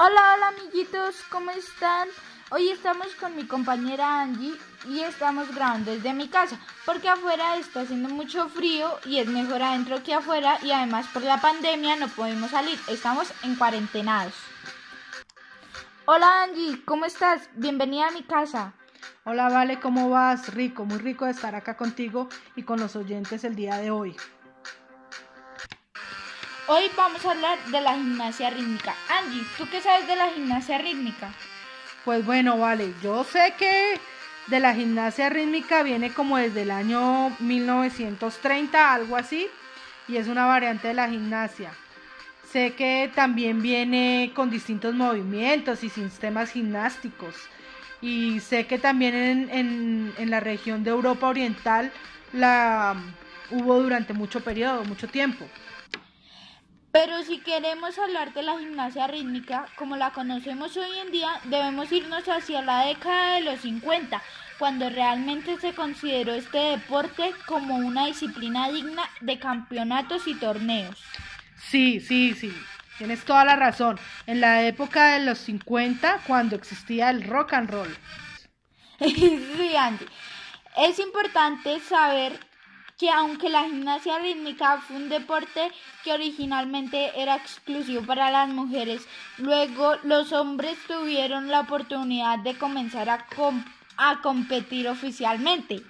Hola, hola amiguitos, ¿cómo están? Hoy estamos con mi compañera Angie y estamos grabando desde mi casa porque afuera está haciendo mucho frío y es mejor adentro que afuera y además por la pandemia no podemos salir, estamos en cuarentenados. Hola Angie, ¿cómo estás? Bienvenida a mi casa. Hola Vale, ¿cómo vas? Rico, muy rico de estar acá contigo y con los oyentes el día de hoy. Hoy vamos a hablar de la gimnasia rítmica. Angie, ¿tú qué sabes de la gimnasia rítmica? Pues bueno, vale, yo sé que de la gimnasia rítmica viene como desde el año 1930, algo así, y es una variante de la gimnasia. Sé que también viene con distintos movimientos y sistemas gimnásticos. Y sé que también en, en la región de Europa Oriental la hubo durante mucho periodo, mucho tiempo. Pero si queremos hablar de la gimnasia rítmica como la conocemos hoy en día, debemos irnos hacia la década de los 50, cuando realmente se consideró este deporte como una disciplina digna de campeonatos y torneos. Sí, sí, sí, tienes toda la razón. En la época de los 50, cuando existía el rock and roll. sí, Andy. Es importante saber que aunque la gimnasia rítmica fue un deporte que originalmente era exclusivo para las mujeres, luego los hombres tuvieron la oportunidad de comenzar a, a competir oficialmente.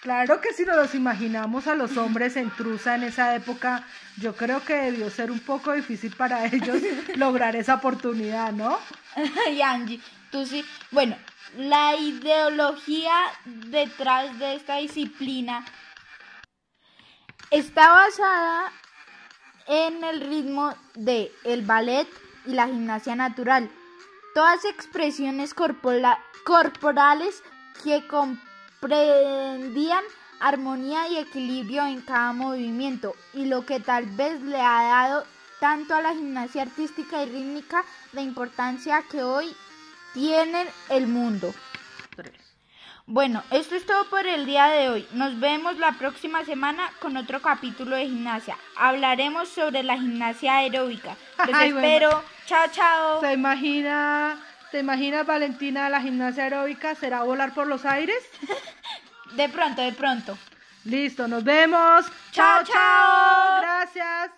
Claro que si nos los imaginamos a los hombres en Trusa en esa época, yo creo que debió ser un poco difícil para ellos lograr esa oportunidad, ¿no? y Angie, tú sí. Bueno, la ideología detrás de esta disciplina está basada en el ritmo de el ballet y la gimnasia natural. Todas expresiones corporales que comprendían armonía y equilibrio en cada movimiento y lo que tal vez le ha dado tanto a la gimnasia artística y rítmica la importancia que hoy tienen el mundo. Bueno, esto es todo por el día de hoy. Nos vemos la próxima semana con otro capítulo de gimnasia. Hablaremos sobre la gimnasia aeróbica. Los espero. Chao, chao. ¿Se imagina, ¿Te imaginas, Valentina, la gimnasia aeróbica? ¿Será volar por los aires? de pronto, de pronto. Listo, nos vemos. Chao, chao. Gracias.